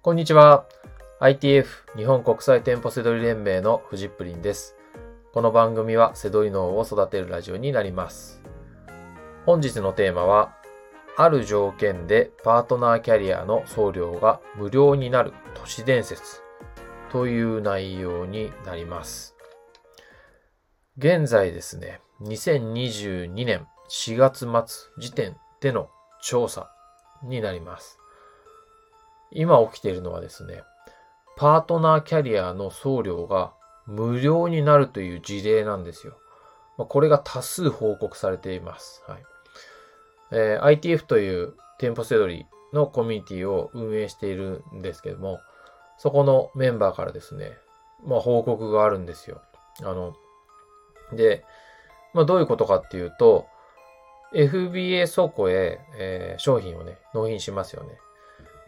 こんにちは。ITF 日本国際店舗セドリ連盟のフジップリンです。この番組はセドリ脳を育てるラジオになります。本日のテーマは、ある条件でパートナーキャリアの送料が無料になる都市伝説という内容になります。現在ですね、2022年4月末時点での調査になります。今起きているのはですね、パートナーキャリアの送料が無料になるという事例なんですよ。まこれが多数報告されています。はいえー ITF という店舗セドリのコミュニティを運営しているんですけども、そこのメンバーからですね、まあ報告があるんですよ。あの、で、まあどういうことかっていうと、FBA 倉庫へ、えー商品をね、納品しますよね。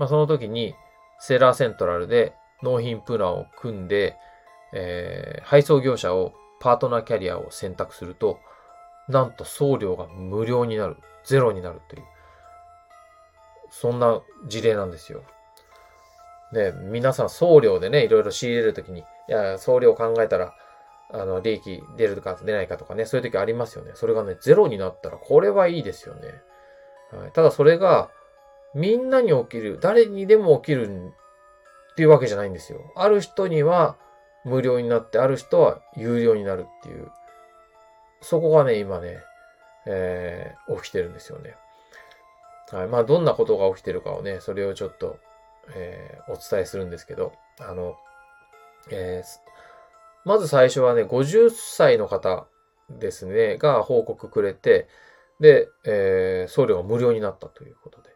まあその時に、セーラーセントラルで納品プランを組んで、えー配送業者をパートナーキャリアを選択すると、なんと送料が無料になる、ゼロになるという、そんな事例なんですよ。で、皆さん送料でね、いろいろ仕入れるときに、いや、送料考えたら、あの、利益出るか出ないかとかね、そういう時ありますよね。それがね、ゼロになったら、これはいいですよね。はい、ただそれが、みんなに起きる、誰にでも起きるっていうわけじゃないんですよ。ある人には無料になって、ある人は有料になるっていう。そこがね、今ね、えー起きてるんですよね。はい。まあ、どんなことが起きてるかをね、それをちょっと、えーお伝えするんですけど、あの、えーまず最初はね、50歳の方ですね、が報告くれて、で、えー送料が無料になったということで。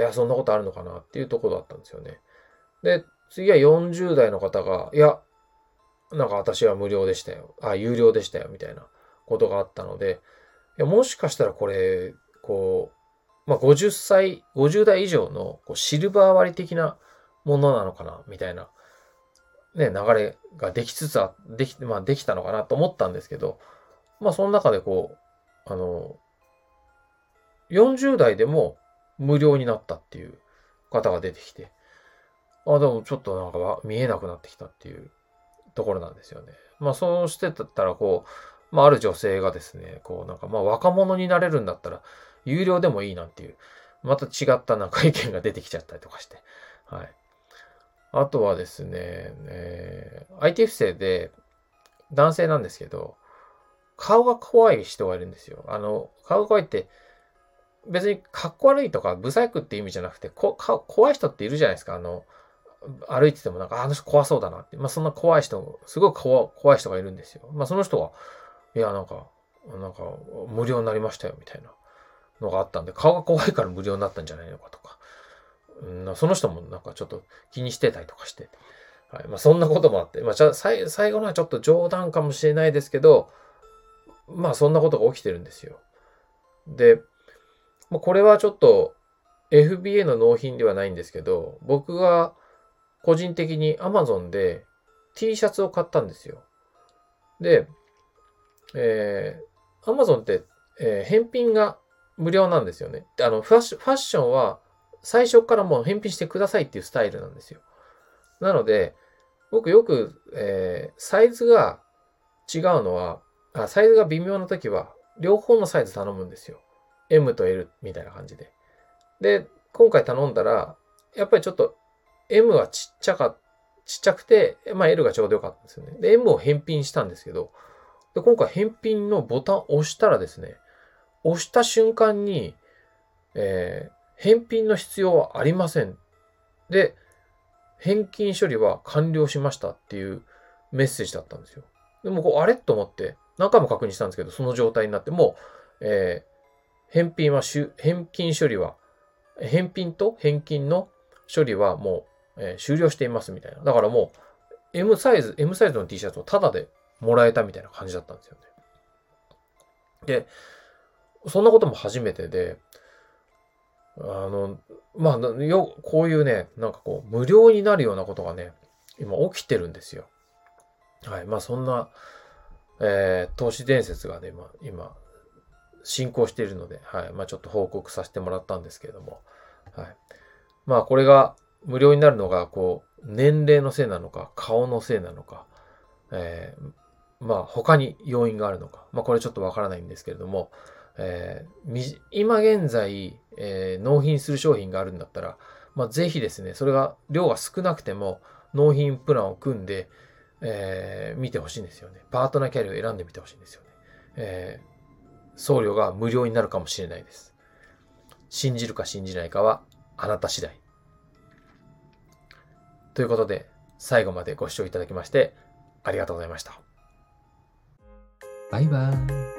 いや、そんなことあるのかなっていうところだったんですよね。で、次は40代の方が、いや、なんか私は無料でしたよ。あ、有料でしたよ、みたいなことがあったので、いや、もしかしたらこれ、こう、まあ、50歳、50代以上のこうシルバー割的なものなのかな、みたいな、ね、流れができつつあ、でき、まあ、できたのかなと思ったんですけど、まあ、その中でこう、あの、40代でも無料になったっていう方が出てきて、あ、でもちょっとなんか見えなくなってきたっていうところなんですよね。まあそうしてたらこう、まあある女性がですね、こうなんかまあ若者になれるんだったら有料でもいいなんていう、また違ったなんか意見が出てきちゃったりとかして。はい。あとはですね、えー ITF 生で男性なんですけど、顔が怖い人がいるんですよ。あの、顔が怖いって、別にかっこ悪いとか、ブサイクって意味じゃなくて、こか怖い人っているじゃないですか。あの、歩いててもなんか、あの人怖そうだなって。まあそんな怖い人、すごい怖怖い人がいるんですよ。まあその人が、いや、なんか、なんか、無料になりましたよ、みたいなのがあったんで、顔が怖いから無料になったんじゃないのかとか。うん、その人もなんかちょっと気にしてたりとかして。はい。まあそんなこともあって、まあじゃあ最最後のはちょっと冗談かもしれないですけど、まあそんなことが起きてるんですよ。で、まあ、これはちょっと FBA の納品ではないんですけど、僕が個人的に Amazon で T シャツを買ったんですよ。で、えー、Amazon って、えー返品が無料なんですよね。あのファッション、ファッションは最初からもう返品してくださいっていうスタイルなんですよ。なので、僕よく、えーサイズが違うのはあ、サイズが微妙な時は、両方のサイズ頼むんですよ。M と L みたいな感じで。で、今回頼んだら、やっぱりちょっと M はちっちゃか、ちっちゃくて、まあ L がちょうどよかったんですよね。で、M を返品したんですけど、で、今回返品のボタンを押したらですね、押した瞬間に、えー返品の必要はありません。で、返金処理は完了しましたっていうメッセージだったんですよ。でもこう、あれ？と思って、何回も確認したんですけど、その状態になって、もう、えー返品は、返金処理は、返品と返金の処理はもう、えー終了していますみたいな。だからもう、M サイズ、M サイズの T シャツをタダでもらえたみたいな感じだったんですよね。で、そんなことも初めてで、あの、まあ、よ、こういうね、なんかこう、無料になるようなことがね、今起きてるんですよ。はい。まあ、そんな、えー、投資伝説がね、まあ、今、進行しているので、はい。まあ、ちょっと報告させてもらったんですけれども、はい。まあ、これが、無料になるのが、こう、年齢のせいなのか、顔のせいなのか、えー、まあ、他に要因があるのか、まあ、これちょっとわからないんですけれども、えー、今現在、えー、納品する商品があるんだったら、まあ、ぜひですね、それが量が少なくても納品プランを組んで、えー、見てほしいんですよね。パートナーキャリアを選んでみてほしいんですよね。え、送料が無料になるかもしれないです。信じるか信じないかはあなた次第。ということで、最後までご視聴いただきまして、ありがとうございました。バイバーイ。